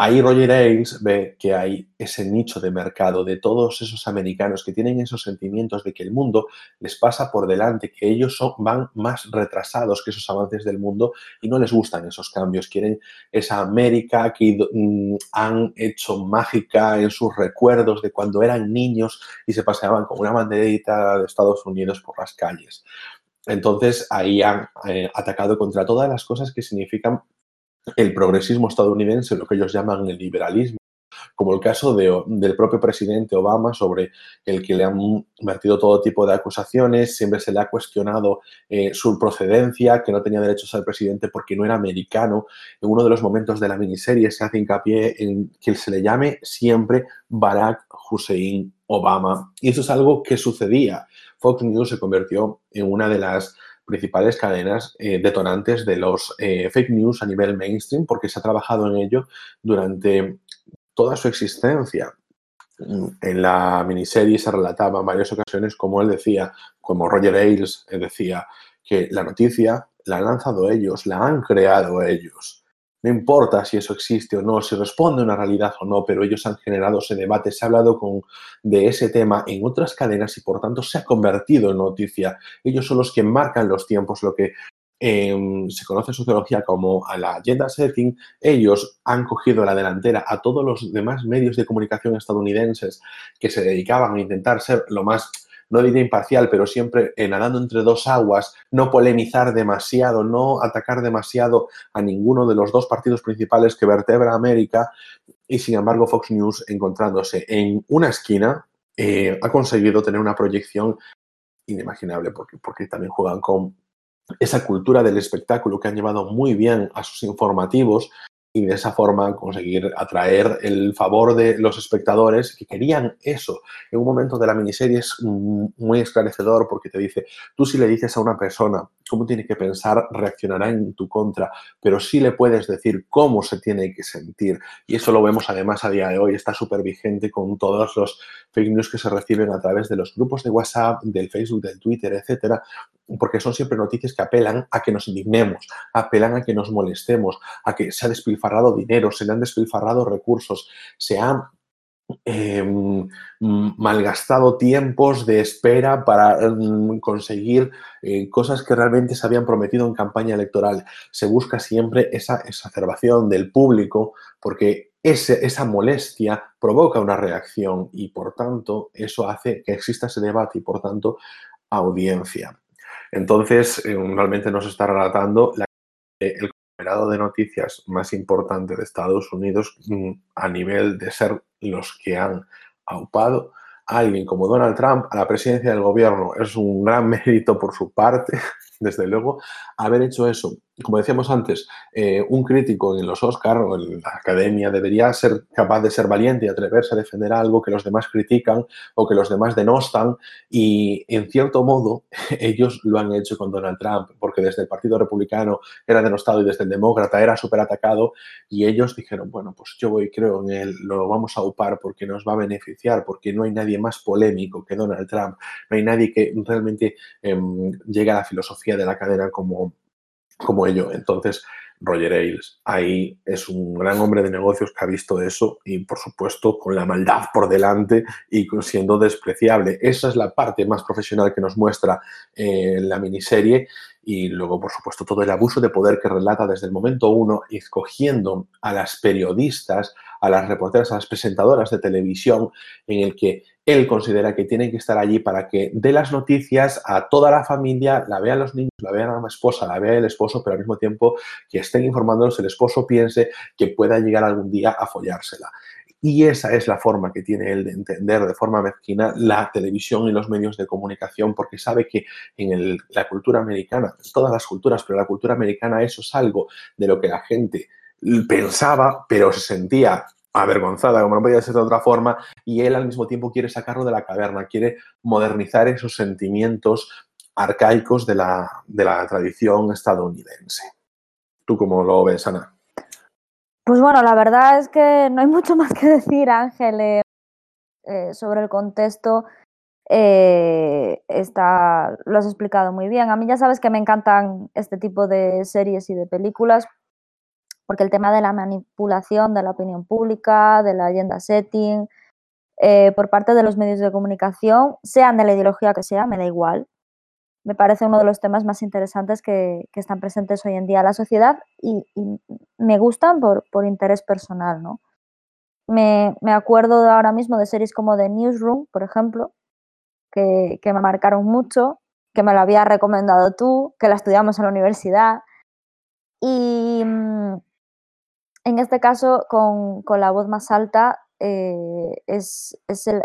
Ahí Roger Ailes ve que hay ese nicho de mercado de todos esos americanos que tienen esos sentimientos de que el mundo les pasa por delante, que ellos son, van más retrasados que esos avances del mundo y no les gustan esos cambios. Quieren esa América que mm, han hecho mágica en sus recuerdos de cuando eran niños y se paseaban con una banderita de Estados Unidos por las calles. Entonces ahí han eh, atacado contra todas las cosas que significan el progresismo estadounidense, lo que ellos llaman el liberalismo, como el caso de, del propio presidente Obama, sobre el que le han vertido todo tipo de acusaciones, siempre se le ha cuestionado eh, su procedencia, que no tenía derecho a ser presidente porque no era americano. En uno de los momentos de la miniserie se hace hincapié en que se le llame siempre Barack Hussein Obama. Y eso es algo que sucedía. Fox News se convirtió en una de las principales cadenas eh, detonantes de los eh, fake news a nivel mainstream, porque se ha trabajado en ello durante toda su existencia. En la miniserie se relataba en varias ocasiones como él decía, como Roger Ailes decía, que la noticia la han lanzado ellos, la han creado ellos. No importa si eso existe o no, si responde a una realidad o no, pero ellos han generado ese debate, se ha hablado de ese tema en otras cadenas y por tanto se ha convertido en noticia. Ellos son los que marcan los tiempos, lo que em, se conoce en sociología como a la agenda setting, ellos han cogido la delantera a todos los demás medios de comunicación estadounidenses que se dedicaban a intentar ser lo más no diría imparcial, pero siempre eh, nadando entre dos aguas, no polemizar demasiado, no atacar demasiado a ninguno de los dos partidos principales que vertebra América. Y sin embargo, Fox News, encontrándose en una esquina, eh, ha conseguido tener una proyección inimaginable, porque, porque también juegan con esa cultura del espectáculo que han llevado muy bien a sus informativos y de esa forma conseguir atraer el favor de los espectadores que querían eso. En un momento de la miniserie es muy esclarecedor porque te dice, tú si le dices a una persona cómo tiene que pensar, reaccionará en tu contra, pero sí le puedes decir cómo se tiene que sentir. Y eso lo vemos además a día de hoy, está súper vigente con todos los fake news que se reciben a través de los grupos de WhatsApp, del Facebook, del Twitter, etcétera, porque son siempre noticias que apelan a que nos indignemos, apelan a que nos molestemos, a que se ha despilfarrado dinero, se le han despilfarrado recursos, se han em, malgastado tiempos de espera para em, conseguir eh, cosas que realmente se habían prometido en campaña electoral. Se busca siempre esa exacerbación del público porque esa molestia provoca una reacción y por tanto eso hace que exista ese debate y por tanto audiencia. Entonces, eh, realmente nos está relatando el conglomerado de noticias más importante de Estados Unidos mm, a nivel de ser los que han aupado a alguien como Donald Trump a la presidencia del gobierno. Es un gran mérito por su parte, desde luego, haber hecho eso. Como decíamos antes, eh, un crítico en los Oscars o en la academia debería ser capaz de ser valiente y atreverse a defender algo que los demás critican o que los demás denostan y en cierto modo ellos lo han hecho con Donald Trump porque desde el Partido Republicano era denostado y desde el Demócrata era súper atacado y ellos dijeron, bueno, pues yo voy, creo en él, lo vamos a upar porque nos va a beneficiar, porque no hay nadie más polémico que Donald Trump, no hay nadie que realmente em, llegue a la filosofía de la cadena como como ello. Entonces, Roger Ailes ahí es un gran hombre de negocios que ha visto eso y, por supuesto, con la maldad por delante y siendo despreciable. Esa es la parte más profesional que nos muestra eh, la miniserie y luego, por supuesto, todo el abuso de poder que relata desde el momento uno, escogiendo a las periodistas, a las reporteras, a las presentadoras de televisión, en el que él considera que tienen que estar allí para que dé las noticias a toda la familia, la vean los niños, la vean a la esposa, la vea el esposo, pero al mismo tiempo que estén informándolos, el esposo piense que pueda llegar algún día a follársela. Y esa es la forma que tiene él de entender de forma mezquina la televisión y los medios de comunicación, porque sabe que en la cultura americana, todas las culturas, pero la cultura americana eso es algo de lo que la gente pensaba, pero se sentía avergonzada, como no podía ser de otra forma, y él al mismo tiempo quiere sacarlo de la caverna, quiere modernizar esos sentimientos arcaicos de la, tradición estadounidense. ¿Tú cómo lo ves, Ana? Pues bueno, la verdad es que no hay mucho más que decir, Ángel, eh, eh, sobre el contexto. Eh, está, lo has explicado muy bien. A mí ya sabes que me encantan este tipo de series y de películas porque el tema de la manipulación de la opinión pública, de la agenda setting, eh, por parte de los medios de comunicación, sean de la ideología que sea, me da igual. Me parece uno de los temas más interesantes que, están presentes hoy en día en la sociedad y, me gustan por, interés personal. ¿no? Me, acuerdo ahora mismo de series como The Newsroom, por ejemplo, que, que me marcaron mucho, que me lo había recomendado tú, que la estudiamos en la universidad. Y, mm, en este caso, con, la voz más alta, eh, es,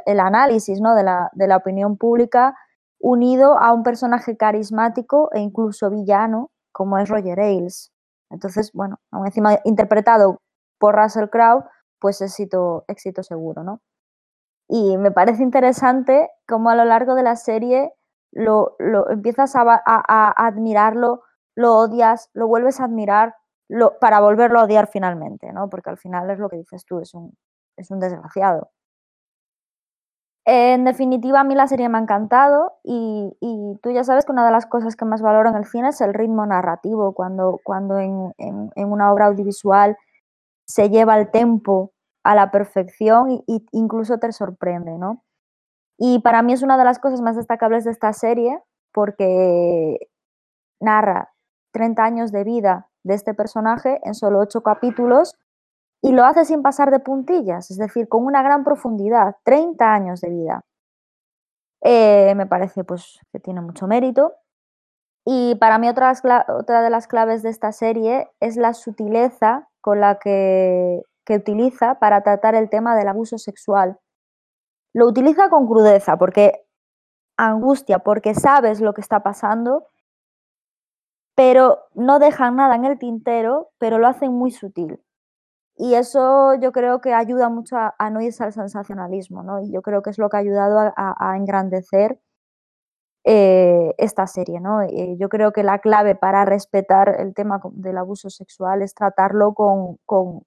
el, análisis ¿no? de, la, opinión pública unido a un personaje carismático e incluso villano, como es Roger Ailes. Entonces, bueno, aún encima interpretado por Russell Crowe, pues éxito, éxito seguro, ¿no? Y me parece interesante cómo a lo largo de la serie lo, lo empiezas a, a, admirarlo, lo odias, lo vuelves a admirar lo, para volverlo a odiar finalmente, ¿no? Porque al final es lo que dices tú, es un, es un desgraciado. En definitiva, a mí la serie me ha encantado y, tú ya sabes que una de las cosas que más valoro en el cine es el ritmo narrativo, cuando, cuando en, en, una obra audiovisual se lleva el tempo a la perfección e incluso te sorprende, ¿no? Y para mí es una de las cosas más destacables de esta serie porque narra 30 años de vida de este personaje en solo 8 capítulos y lo hace sin pasar de puntillas, es decir, con una gran profundidad, 30 años de vida. Eh, me parece pues, que tiene mucho mérito. Y para mí otra, otra de las claves de esta serie es la sutileza con la que, que utiliza para tratar el tema del abuso sexual. Lo utiliza con crudeza porque angustia, porque sabes lo que está pasando, pero no dejan nada en el tintero, pero lo hacen muy sutil. Y eso yo creo que ayuda mucho a, no irse al sensacionalismo, ¿no? Y yo creo que es lo que ha ayudado a, engrandecer eh, esta serie, ¿no? Eh, yo creo que la clave para respetar el tema del abuso sexual es tratarlo con, con,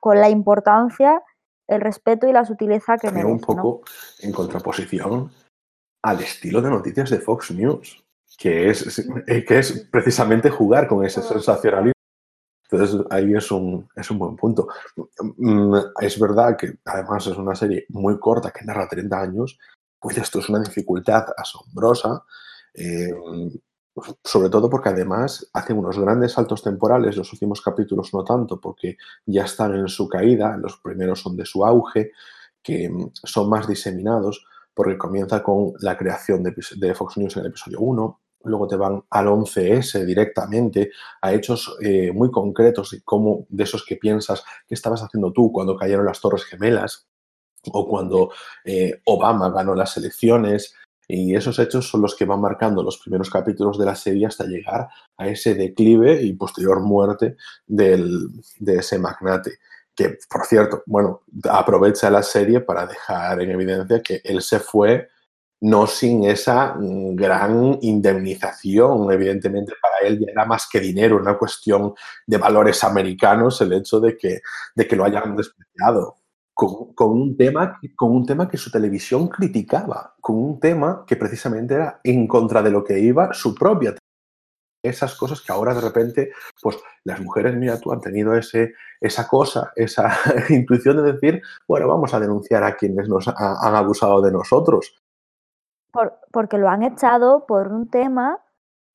con la importancia, el respeto y la sutileza que merece. un poco en contraposición al estilo de noticias de Fox News, que es, eh, que es precisamente jugar con ese sensacionalismo. Entonces ahí es un, es un buen punto. Mm, es verdad que además es una serie muy corta que narra 30 años, pues esto es una dificultad asombrosa. Eh, sobre todo porque además hacen unos grandes saltos temporales, los últimos capítulos no tanto, porque ya están en su caída, los primeros son de su auge, que mm, son más diseminados, porque comienza con la creación de, Fox News en el episodio 1, luego te van al 11S directamente, a hechos eh, muy concretos de cómo, de esos que piensas, qué estabas haciendo tú cuando cayeron las Torres Gemelas, o cuando eh, Obama ganó las elecciones, y esos hechos son los que van marcando los primeros capítulos de la serie hasta llegar a ese declive y posterior muerte del, de ese magnate. Que, por cierto, bueno, aprovecha la serie para dejar en evidencia que él se fue no sin esa gran indemnización. Evidentemente, para él ya era más que dinero, una cuestión de valores americanos el hecho de que, de que lo hayan despreciado con, un tema, con un tema que su televisión criticaba, con un tema que precisamente era en contra de lo que iba su propia esas cosas que ahora de repente, pues las mujeres, mira tú, han tenido ese, esa cosa, esa intuición de decir, bueno, vamos a denunciar a quienes nos han abusado de nosotros. Porque lo han echado por un tema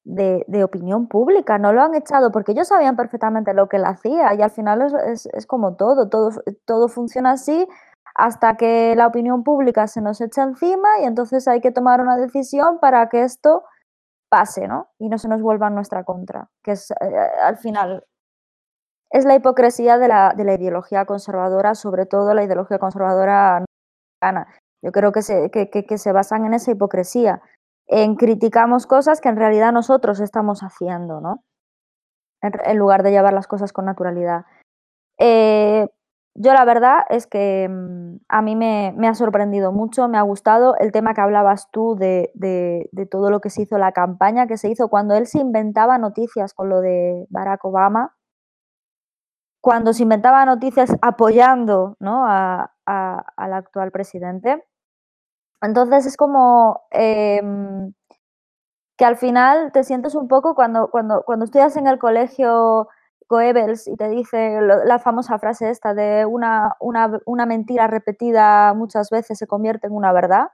de, opinión pública, no lo han echado porque ellos sabían perfectamente lo que él hacía y al final es, es, como todo, todo, todo funciona así hasta que la opinión pública se nos echa encima y entonces hay que tomar una decisión para que esto pase, ¿no? Y no se nos vuelva en nuestra contra, que es eh, al final es la hipocresía de la, de la, ideología conservadora, sobre todo la ideología conservadora americana. Yo creo que se, que, se basan en esa hipocresía en criticamos cosas que en realidad nosotros estamos haciendo, ¿no? En, lugar de llevar las cosas con naturalidad. Eh, yo la verdad es que mm, a mí me, ha sorprendido mucho, me ha gustado el tema que hablabas tú de, de, todo lo que se hizo, la campaña que se hizo cuando él se inventaba noticias con lo de Barack Obama, cuando se inventaba noticias apoyando ¿no? al actual presidente. Entonces es como em, que al final te sientes un poco cuando, cuando, cuando estudias en el colegio Goebbels y te dice la famosa frase esta de una, una, una mentira repetida muchas veces se convierte en una verdad.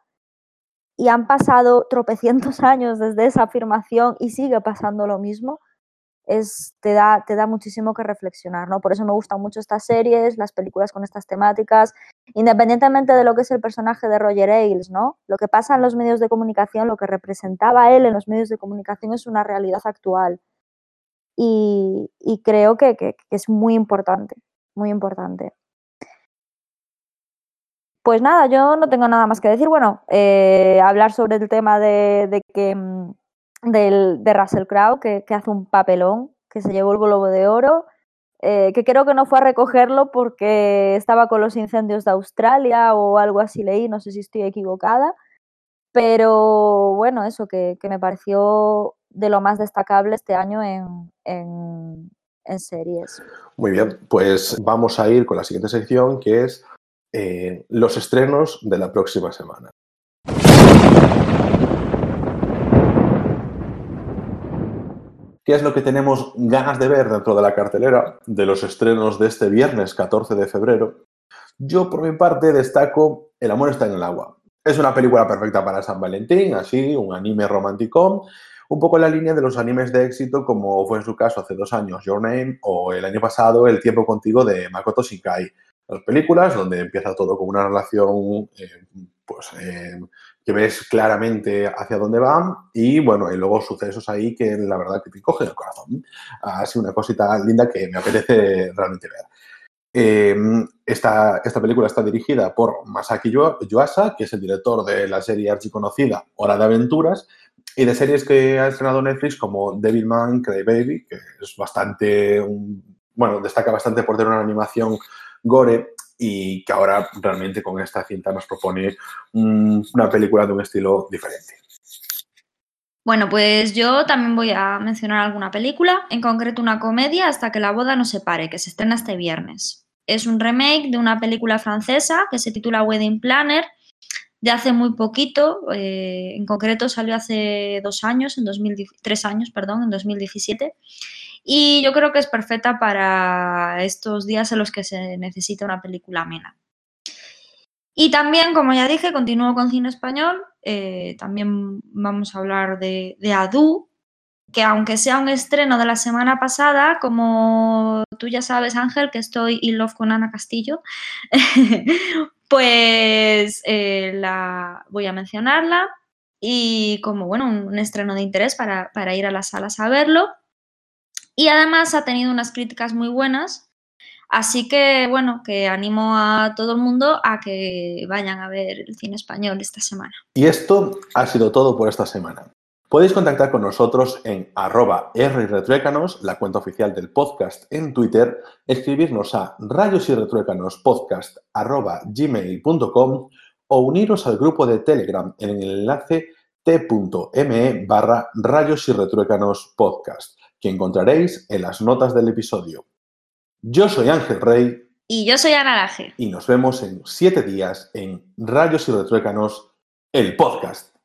Y han pasado tropecientos años desde esa afirmación y sigue pasando lo mismo es, te, da, te da muchísimo que reflexionar, ¿no? Por eso me gustan mucho estas series, las películas con estas temáticas, independientemente de lo que es el personaje de Roger Ailes, ¿no? Lo que pasa en los medios de comunicación, lo que representaba él en los medios de comunicación es una realidad actual. Y, creo que, es muy importante, muy importante. Pues nada, yo no tengo nada más que decir. Bueno, eh, hablar sobre el tema de, de que mm, del, de Russell Crowe, que, que, hace un papelón, que se llevó el Globo de Oro, eh, que creo que no fue a recogerlo porque estaba con los incendios de Australia o algo así leí, no sé si estoy equivocada, Pero bueno, eso que, que me pareció de lo más destacable este año en, en, series. Muy bien, pues vamos a ir con la siguiente sección que es eh, los estrenos de la próxima semana. ¿Qué es lo que tenemos ganas de ver dentro de la cartelera de los estrenos de este viernes 14 de febrero? Yo, por mi parte, destaco El amor está en el agua. Es una película perfecta para San Valentín, así, un anime romántico, un poco en la línea de los animes de éxito, como fue en su caso hace dos años Your Name o el año pasado El tiempo contigo de Makoto Shinkai. Las películas donde empieza todo con una relación eh, pues, eh, que ves claramente hacia dónde van y bueno, y luego sucesos ahí que la verdad que te cogen el corazón. Así una cosita linda que me apetece realmente ver. Eh, esta, esta, película está dirigida por Masaki Yuasa, que es el director de la serie archiconocida Hora de Aventuras, y de series que ha estrenado Netflix como Devilman, Cry Baby, que es bastante, bueno, destaca bastante por tener una animación gore y que ahora realmente con esta cinta nos propone una película de un estilo diferente. Bueno, pues yo también voy a mencionar alguna película, en concreto una comedia hasta que la boda no se pare, que se estrena este viernes es un remake de una película francesa que se titula Wedding Planner de hace muy poquito, eh, en concreto salió hace dos años, en tres años, perdón, en 2017. Y yo creo que es perfecta para estos días en los que se necesita una película amena. Y también, como ya dije, continúo con cine español. Eh, también vamos a hablar de, de Adu, que aunque sea un estreno de la semana pasada, como tú ya sabes, Ángel, que estoy in love con Ana Castillo, pues eh, la, voy a mencionarla y como, bueno, un, estreno de interés para, para, ir a las salas a verlo. Y además ha tenido unas críticas muy buenas, así que, bueno, que animo a todo el mundo a que vayan a ver el cine español esta semana. Y esto ha sido todo por esta semana. Podéis contactar con nosotros en arroba rretruécanos, la cuenta oficial del podcast en Twitter, escribirnos a rayos y podcast arroba gmail.com o uniros al grupo de Telegram en el enlace t.me barra rayos y podcast, que encontraréis en las notas del episodio. Yo soy Ángel Rey. Y yo soy Ana Laje. Y nos vemos en siete días en Rayos y Retruécanos, el podcast.